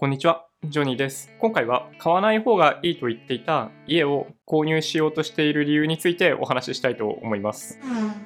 こんにちは、ジョニーです。今回は買わない方がいいと言っていた家を購入しようとしている理由についてお話ししたいと思います。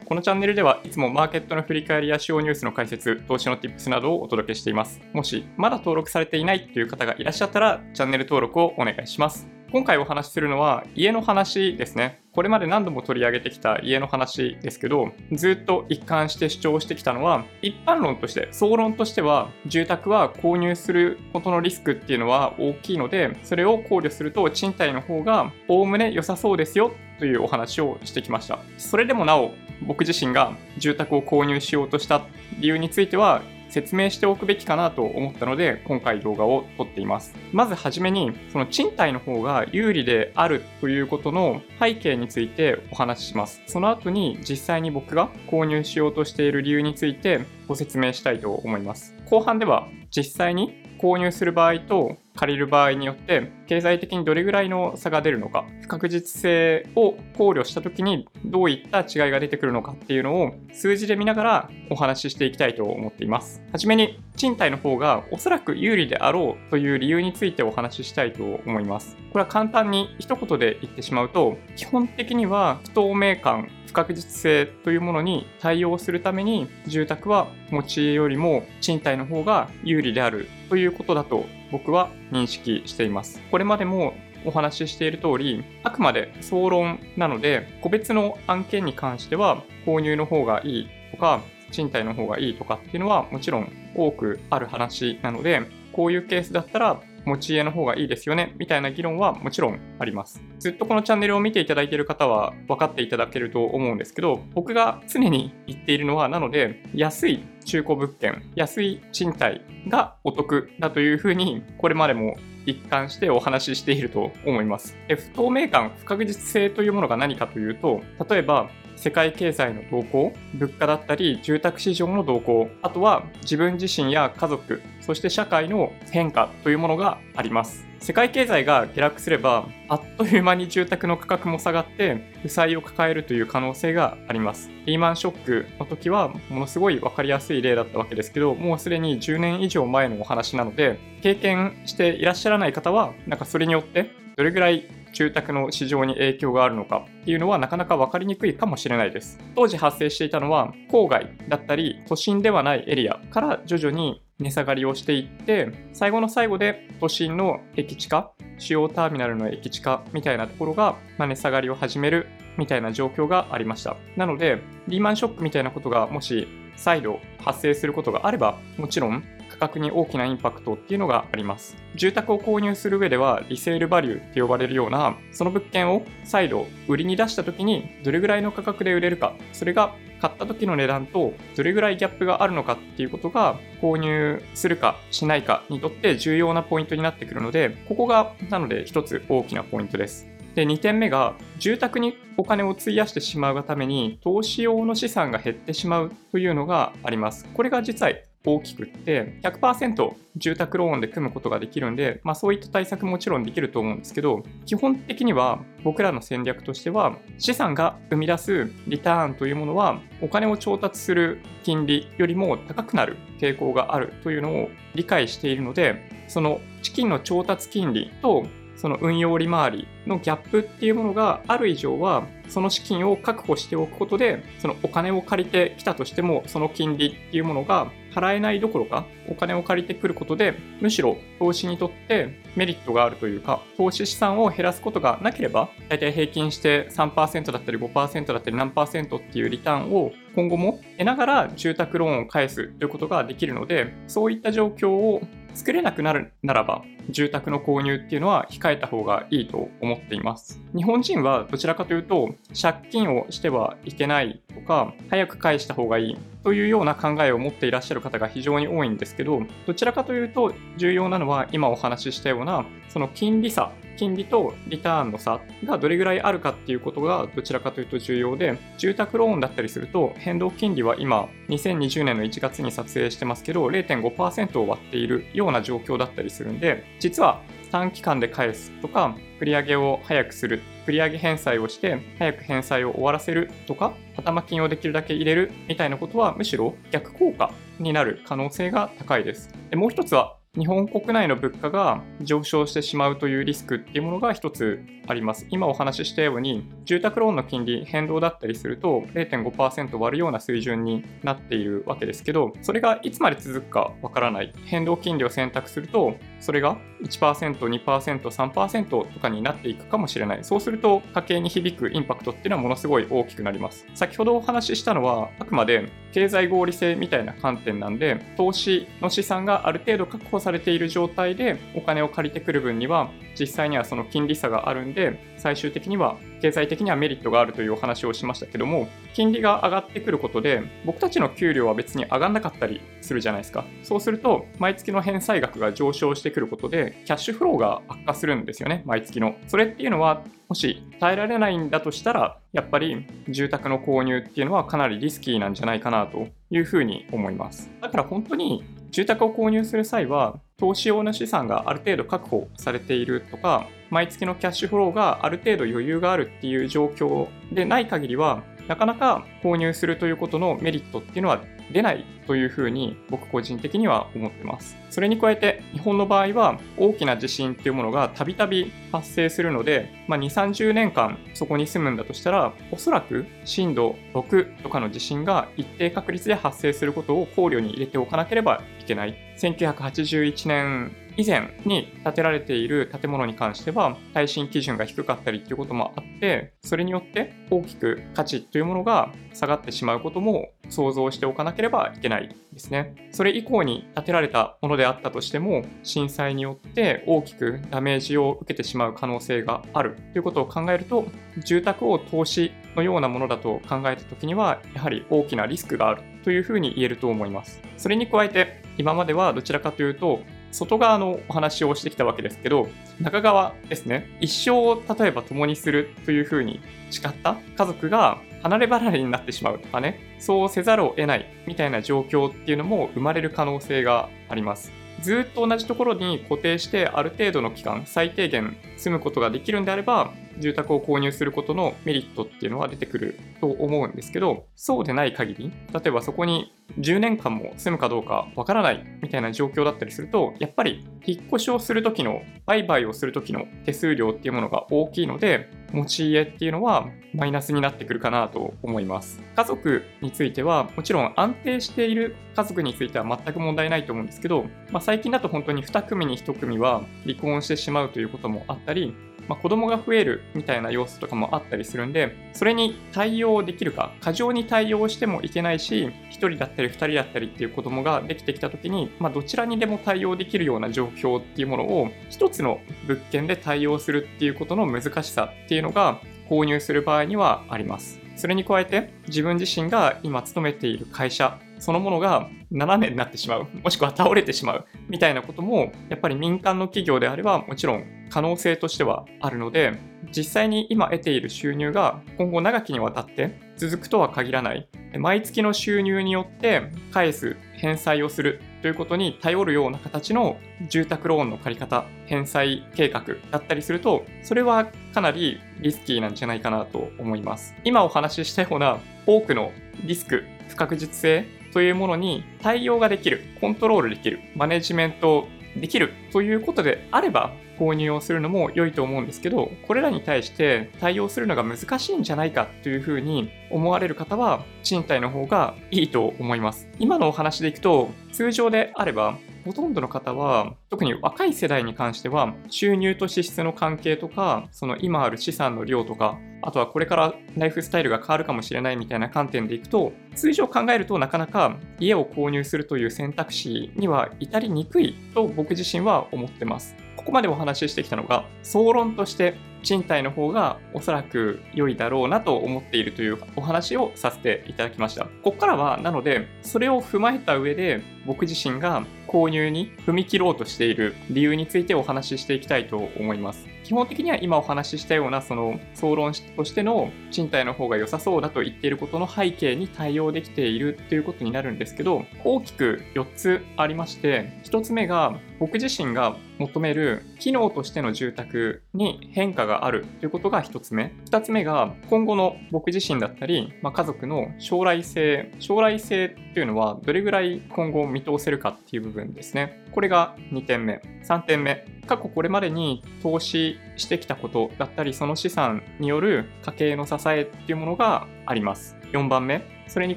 このチャンネルではいつもマーケットの振り返りや使用ニュースの解説、投資の Tips などをお届けしています。もしまだ登録されていないという方がいらっしゃったらチャンネル登録をお願いします。今回お話しするのは家の話ですね。これまで何度も取り上げてきた家の話ですけど、ずっと一貫して主張してきたのは、一般論として、総論としては、住宅は購入することのリスクっていうのは大きいので、それを考慮すると賃貸の方がおおむね良さそうですよというお話をしてきました。それでもなお、僕自身が住宅を購入しようとした理由については、説明しておくべきかなと思ったので、今回動画を撮っています。まずはじめに、その賃貸の方が有利であるということの背景についてお話しします。その後に実際に僕が購入しようとしている理由についてご説明したいと思います。後半では実際に購入する場合と借りる場合によって経済的にどれぐらいの差が出るのか不確実性を考慮した時にどういった違いが出てくるのかっていうのを数字で見ながらお話ししていきたいと思っています。はじめに賃貸の方がおそらく有利であろうという理由についてお話ししたいと思います。これは簡単に一言で言ってしまうと基本的には不透明感不確実性というものに対応するために住宅は持ち家よりも賃貸の方が有利であるということだと僕は認識しています。これまでもお話ししている通り、あくまで総論なので、個別の案件に関しては購入の方がいいとか、賃貸の方がいいとかっていうのはもちろん多くある話なので、こういうケースだったら持ち家の方がいいですよね、みたいな議論はもちろんあります。ずっとこのチャンネルを見ていただいている方は分かっていただけると思うんですけど、僕が常に言っているのは、なので、安い中古物件、安い賃貸がお得だというふうに、これまでも一貫してお話ししていると思います。で不透明感、不確実性というものが何かというと、例えば世界経済の動向、物価だったり住宅市場の動向、あとは自分自身や家族、そして社会の変化というものがあります。世界経済が下落すれば、あっという間に住宅の価格も下がって、負債を抱えるという可能性があります。リーマンショックの時は、ものすごい分かりやすい例だったわけですけど、もうすでに10年以上前のお話なので、経験していらっしゃらない方は、なんかそれによって、どれぐらい住宅の市場に影響があるのかっていうのはなかなか分かりにくいかもしれないです。当時発生していたのは郊外だったり都心ではないエリアから徐々に値下がりをしていって最後の最後で都心の駅地下主要ターミナルの駅地下みたいなところが値下がりを始めるみたいな状況がありました。なのでリーマンショックみたいなことがもし再度発生することがあればもちろん格に大きなインパクトっていうのがあります。住宅を購入する上ではリセールバリューって呼ばれるようなその物件を再度売りに出した時にどれぐらいの価格で売れるかそれが買った時の値段とどれぐらいギャップがあるのかっていうことが購入するかしないかにとって重要なポイントになってくるのでここがなので一つ大きなポイントです。で、2点目が、住宅にお金を費やしてしまうがために、投資用の資産が減ってしまうというのがあります。これが実は大きくって100%住宅ローンで組むことができるんで、まあ、そういった対策もちろんできると思うんですけど基本的には僕らの戦略としては資産が生み出すリターンというものはお金を調達する金利よりも高くなる傾向があるというのを理解しているのでその資金の調達金利とその運用利回りのギャップっていうものがある以上はその資金を確保しておくことでそのお金を借りてきたとしてもその金利っていうものが払えないどころかお金を借りてくることでむしろ投資にとってメリットがあるというか投資資産を減らすことがなければ大体平均して3%だったり5%だったり何っていうリターンを今後も得ながら住宅ローンを返すということができるのでそういった状況を作れなくなるならば住宅の購入っていうのは控えた方がいいと思っています。日本人はどちらかというと借金をしてはいけないとか早く返した方がいいというような考えを持っていらっしゃる方が非常に多いんですけどどちらかというと重要なのは今お話ししたようなその金利差金利とリターンの差がどれぐらいあるかっていうことがどちらかというと重要で、住宅ローンだったりすると変動金利は今2020年の1月に撮影してますけど0.5%を割っているような状況だったりするんで、実は短期間で返すとか、繰り上げを早くする、繰り上げ返済をして早く返済を終わらせるとか、頭金をできるだけ入れるみたいなことはむしろ逆効果になる可能性が高いです。でもう一つは日本国内の物価が上昇してしまうというリスクっていうものが一つあります。今お話ししたように、住宅ローンの金利変動だったりすると0.5%割るような水準になっているわけですけど、それがいつまで続くかわからない。変動金利を選択すると、それが1%、2%、3%とかになっていくかもしれない。そうすると家計に響くインパクトっていうのはものすごい大きくなります。先ほどお話ししたのは、あくまで経済合理性みたいな観点なんで、投資の資産がある程度確保されている状態でお金を借りてくる分には、実際にはその金利差があるんで、最終的には経済的にはメリットがあるというお話をしましたけども、金利が上がってくることで、僕たちの給料は別に上がんなかったりするじゃないですか。そうすると、毎月の返済額が上昇してくることで、キャッシュフローが悪化するんですよね、毎月の。それっていうのは、もし耐えられないんだとしたら、やっぱり住宅の購入っていうのはかなりリスキーなんじゃないかなというふうに思います。だから本当に住宅を購入する際は、投資用の資産がある程度確保されているとか、毎月のキャッシュフローがある程度余裕があるっていう状況でない限りは、なかなか購入するということのメリットっていうのは出ないというふうに僕個人的には思ってます。それに加えて日本の場合は大きな地震っていうものがたびたび発生するので、まあ、2、30年間そこに住むんだとしたらおそらく震度6とかの地震が一定確率で発生することを考慮に入れておかなければいけない。1981年以前に建てられている建物に関しては耐震基準が低かったりっていうこともあってそれによって大きく価値というものが下がってしまうことも想像しておかなければいけないですね。それ以降に建てられたものであったとしても震災によって大きくダメージを受けてしまう可能性があるということを考えると住宅を投資のようなものだと考えた時にはやはり大きなリスクがあるというふうに言えると思います。それに加えて今まではどちらかというと外側のお話をしてきたわけですけど、中側ですね、一生を例えば共にするというふうに誓った家族が離れ離れになってしまうとかね、そうせざるを得ないみたいな状況っていうのも生まれる可能性があります。ずっと同じところに固定してある程度の期間、最低限住むことができるんであれば、住宅を購入することのメリットっていうのは出てくると思うんですけど、そうでない限り、例えばそこに10年間も住むかどうかわからないみたいな状況だったりすると、やっぱり引っ越しをするときの、売買をするときの手数料っていうものが大きいので、持ち家っていうのはマイナスになってくるかなと思います。家族については、もちろん安定している家族については全く問題ないと思うんですけど、まあ、最近だと本当に2組に1組は離婚してしまうということもあったり、まあ、子供が増えるみたいな要素とかもあったりするんで、それに対応できるか、過剰に対応してもいけないし、1人だったり2人だったりっていう子供ができてきた時に、まあ、どちらにでも対応できるような状況っていうものを、一つの物件で対応するっていうことの難しさっていうのが、購入する場合にはあります。それに加えて、自分自身が今勤めている会社そのものが斜めになってしまう、もしくは倒れてしまうみたいなことも、やっぱり民間の企業であればもちろん可能性としてはあるので、実際に今得ている収入が今後長きにわたって続くとは限らない。毎月の収入によって返す、返済をするということに頼るような形の住宅ローンの借り方、返済計画だったりすると、それはかなりリスキーなんじゃないかなと思います。今お話ししたような多くのリスク、不確実性というものに対応ができる、コントロールできる、マネジメントできるということであれば、購入をするのも良いと思うんですけど、これらに対して対応するのが難しいんじゃないかというふうに思われる方は、賃貸の方がいいと思います。今のお話でいくと、通常であれば、ほとんどの方は、特に若い世代に関しては、収入と支出の関係とか、その今ある資産の量とか、あとはこれからライフスタイルが変わるかもしれないみたいな観点でいくと、通常考えるとなかなか家を購入するという選択肢には至りにくいと僕自身は思ってます。ここまでお話ししてきたのが、総論として賃貸の方がおそらく良いだろうなと思っているというお話をさせていただきました。ここからは、なので、それを踏まえた上で、僕自身が購入に踏み切ろうとしている理由についてお話ししていきたいと思います。基本的には今お話ししたようなその総論としての賃貸の方が良さそうだと言っていることの背景に対応できているということになるんですけど大きく4つありまして1つ目が僕自身が求める機能としての住宅に変化があるということが1つ目2つ目が今後の僕自身だったり、まあ、家族の将来性将来性っていうのはどれぐらい今後見通せるかっていう部分ですねこれが2点目。3点目。過去これまでに投資してきたことだったり、その資産による家計の支えっていうものがあります。4番目。それに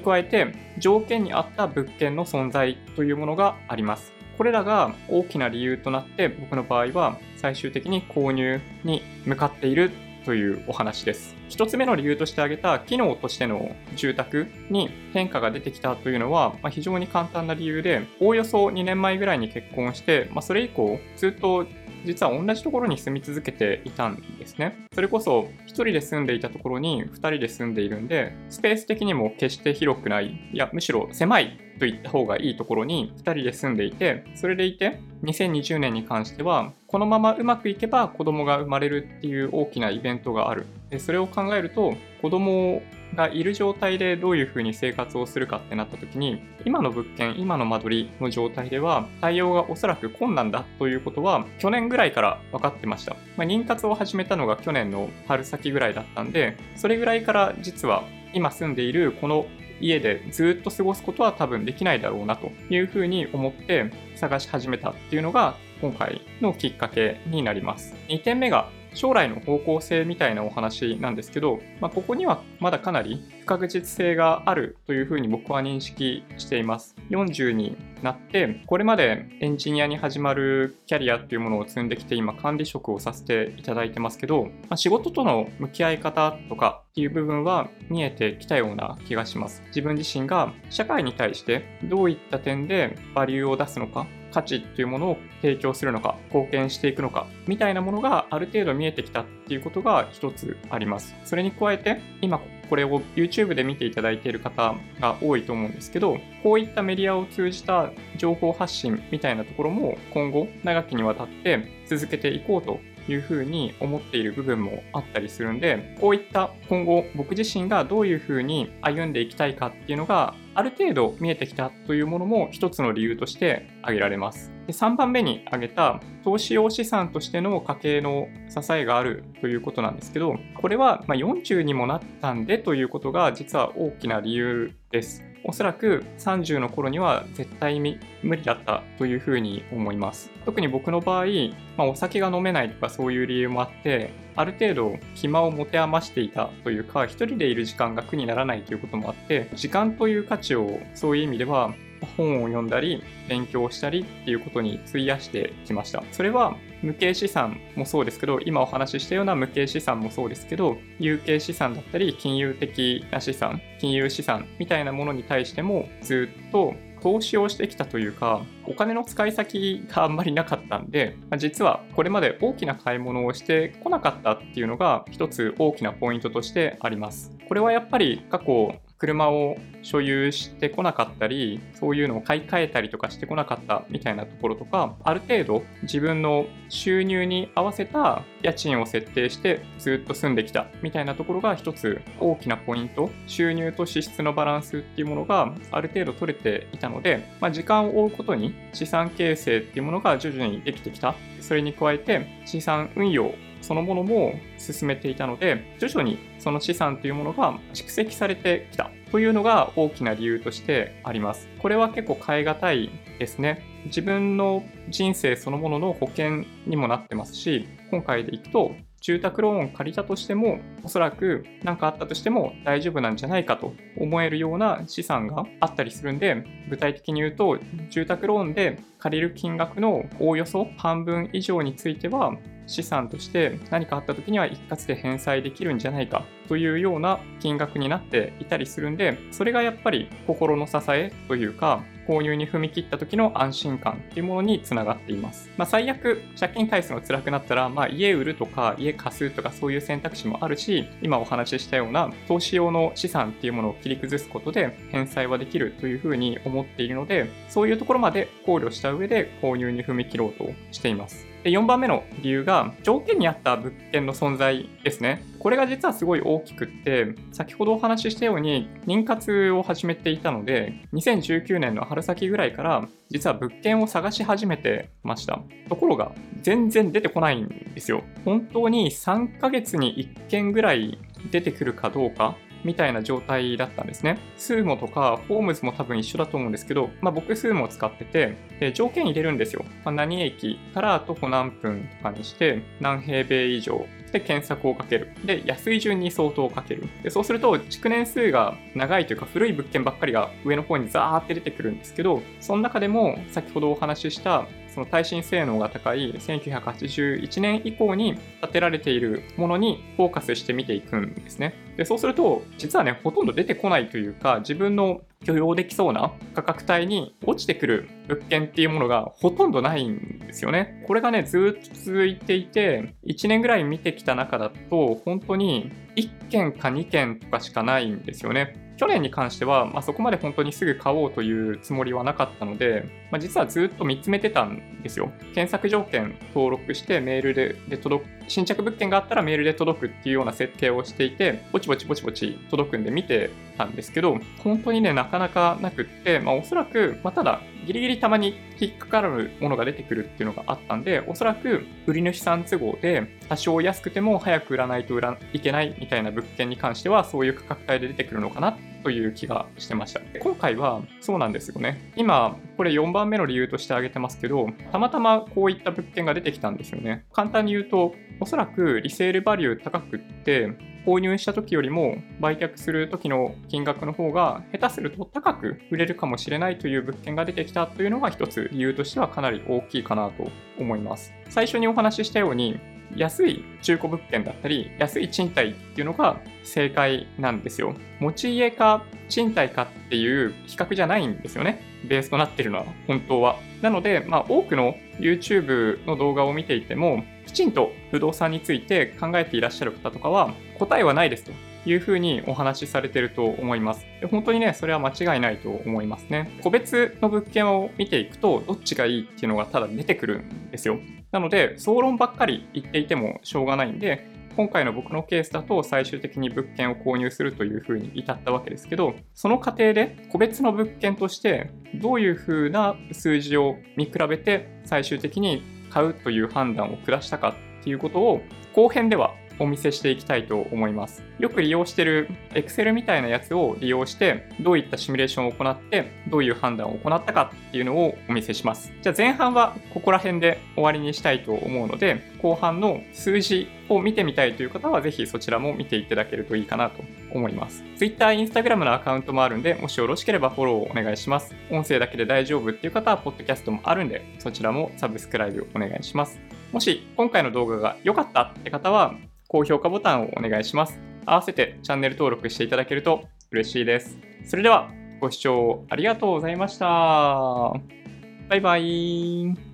加えて、条件に合った物件の存在というものがあります。これらが大きな理由となって僕の場合は最終的に購入に向かっているというお話です。一つ目の理由として挙げた機能としての住宅に変化が出てきたというのは、まあ、非常に簡単な理由で、おおよそ2年前ぐらいに結婚して、まあ、それ以降ずっと実は同じところに住み続けていたんですね。それこそ1人で住んでいたところに2人で住んでいるんで、スペース的にも決して広くない、いや、むしろ狭いと言った方がいいところに2人で住んでいて、それでいて、2020年に関しては、このままうまくいけば子供が生まれるっていう大きなイベントがある。でそれを考えると、子供がいる状態でどういうふうに生活をするかってなった時に、今の物件、今の間取りの状態では対応がおそらく困難だということは去年ぐらいから分かってました。まあ、妊活を始めたのが去年の春先ぐらいだったんで、それぐらいから実は今住んでいるこの家でずっと過ごすことは多分できないだろうなというふうに思って探し始めたっていうのが今回のきっかけになります。2点目が将来の方向性みたいなお話なんですけど、まあ、ここにはまだかなり不確実性があるというふうに僕は認識しています。40になって、これまでエンジニアに始まるキャリアっていうものを積んできて、今管理職をさせていただいてますけど、まあ、仕事との向き合い方とかっていう部分は見えてきたような気がします。自分自身が社会に対してどういった点でバリューを出すのか価値っていうものを提供するのか、貢献していくのか、みたいなものがある程度見えてきたっていうことが一つあります。それに加えて、今これを YouTube で見ていただいている方が多いと思うんですけど、こういったメディアを通じた情報発信みたいなところも今後長きにわたって続けていこうというふうに思っている部分もあったりするんで、こういった今後僕自身がどういうふうに歩んでいきたいかっていうのがある程度見えてきたというものも一つの理由として挙げられます。で3番目に挙げた投資用資産としての家計の支えがあるということなんですけど、これはま40にもなったんでということが実は大きな理由です。おそらく30の頃には絶対無理だったというふうに思います。特に僕の場合、まあ、お酒が飲めないとかそういう理由もあって、ある程度暇を持て余していたというか、一人でいる時間が苦にならないということもあって、時間という価値をそういう意味では本を読んだり、勉強したりっていうことに費やしてきました。それは無形資産もそうですけど、今お話ししたような無形資産もそうですけど、有形資産だったり、金融的な資産、金融資産みたいなものに対してもずっと投資をしてきたというか、お金の使い先があんまりなかったんで、まあ、実はこれまで大きな買い物をしてこなかったっていうのが一つ大きなポイントとしてあります。これはやっぱり過去車を所有してこなかったり、そういうのを買い替えたりとかしてこなかったみたいなところとか、ある程度自分の収入に合わせた家賃を設定してずっと住んできたみたいなところが一つ大きなポイント、収入と支出のバランスっていうものがある程度取れていたので、まあ、時間を追うことに資産形成っていうものが徐々にできてきた。それに加えて資産運用そのものも進めていたので、徐々にその資産というものが蓄積されてきたというのが大きな理由としてあります。これは結構変え難いですね。自分の人生そのものの保険にもなってますし、今回でいくと住宅ローンを借りたとしても、おそらく何かあったとしても大丈夫なんじゃないかと思えるような資産があったりするんで、具体的に言うと、住宅ローンで借りる金額のおおよそ半分以上については、資産として何かあった時には一括で返済できるんじゃないかというような金額になっていたりするんで、それがやっぱり心の支えというか、購入に踏み切った時の安心感っていうものにつながっています。まあ、最悪、借金返すの辛くなったら、まあ、家売るとか家貸すとかそういう選択肢もあるし、今お話ししたような投資用の資産っていうものを切り崩すことで返済はできるというふうに思っているので、そういうところまで考慮した上で購入に踏み切ろうとしています。で4番目の理由が条件に合った物件の存在ですね。これが実はすごい大きくって、先ほどお話ししたように妊活を始めていたので、2019年の春先ぐらいから実は物件を探し始めてました。ところが全然出てこないんですよ。本当に3ヶ月に1件ぐらい出てくるかどうかみたいな状態だったんですね。スーモとかフォームズも多分一緒だと思うんですけど、まあ、僕スーモを使ってて、で条件入れるんですよ。まあ、何駅から徒歩何分とかにして、何平米以上で検索をかける。で、安い順に相当をかける。で、そうすると、築年数が長いというか古い物件ばっかりが上の方にザーって出てくるんですけど、その中でも先ほどお話ししたその耐震性能が高い1981年以降に建てられているものにフォーカスして見ていくんですね。でそうすると、実はね、ほとんど出てこないというか、自分の許容できそうな価格帯に落ちてくる物件っていうものがほとんどないんですよね。これがね、ずっと続いていて、1年ぐらい見てきた中だと、本当に1件か2件とかしかないんですよね。去年に関しては、まあ、そこまで本当にすぐ買おうというつもりはなかったので、まあ、実はずっと見つめてたんですよ。検索条件登録してメールでで届く、新着物件があったらメールで届くっていうような設定をしていて、ぼちぼちぼちぼち届くんで見てたんですけど、本当にね、なかなかなくって、まあ、おそらく、まあ、ただ、ギリギリたまに引っかかるものが出てくるっていうのがあったんで、おそらく売り主さん都合で多少安くても早く売らないと売らいけないみたいな物件に関してはそういう価格帯で出てくるのかなという気がしてました。今回はそうなんですよね。今、これ4番目の理由として挙げてますけど、たまたまこういった物件が出てきたんですよね。簡単に言うと、おそらくリセールバリュー高くって、購入した時よりも売却する時の金額の方が下手すると高く売れるかもしれないという物件が出てきたというのが一つ理由としてはかなり大きいかなと思います。最初にお話ししたように安い中古物件だったり安い賃貸っていうのが正解なんですよ。持ち家か賃貸かっていう比較じゃないんですよね。ベースとなってるのは本当は。なので、まあ、多くの YouTube の動画を見ていてもきちんと不動産について考えていらっしゃる方とかは答えはないですというふうにお話しされてると思います。で本当にね、それは間違いないと思いますね。個別の物件を見ていくと、どっちがいいっていうのがただ出てくるんですよ。なので、総論ばっかり言っていてもしょうがないんで、今回の僕のケースだと最終的に物件を購入するというふうに至ったわけですけど、その過程で個別の物件としてどういうふうな数字を見比べて最終的に買うという判断を下したかっていうことを後編ではお見せしていきたいと思います。よく利用してる Excel みたいなやつを利用して、どういったシミュレーションを行って、どういう判断を行ったかっていうのをお見せします。じゃあ前半はここら辺で終わりにしたいと思うので、後半の数字を見てみたいという方は、ぜひそちらも見ていただけるといいかなと思います。Twitter、Instagram のアカウントもあるんで、もしよろしければフォローをお願いします。音声だけで大丈夫っていう方は、ポッドキャストもあるんで、そちらもサブスクライブお願いします。もし今回の動画が良かったって方は、高評価ボタンをお願いします。合わせてチャンネル登録していただけると嬉しいです。それではご視聴ありがとうございました。バイバイ。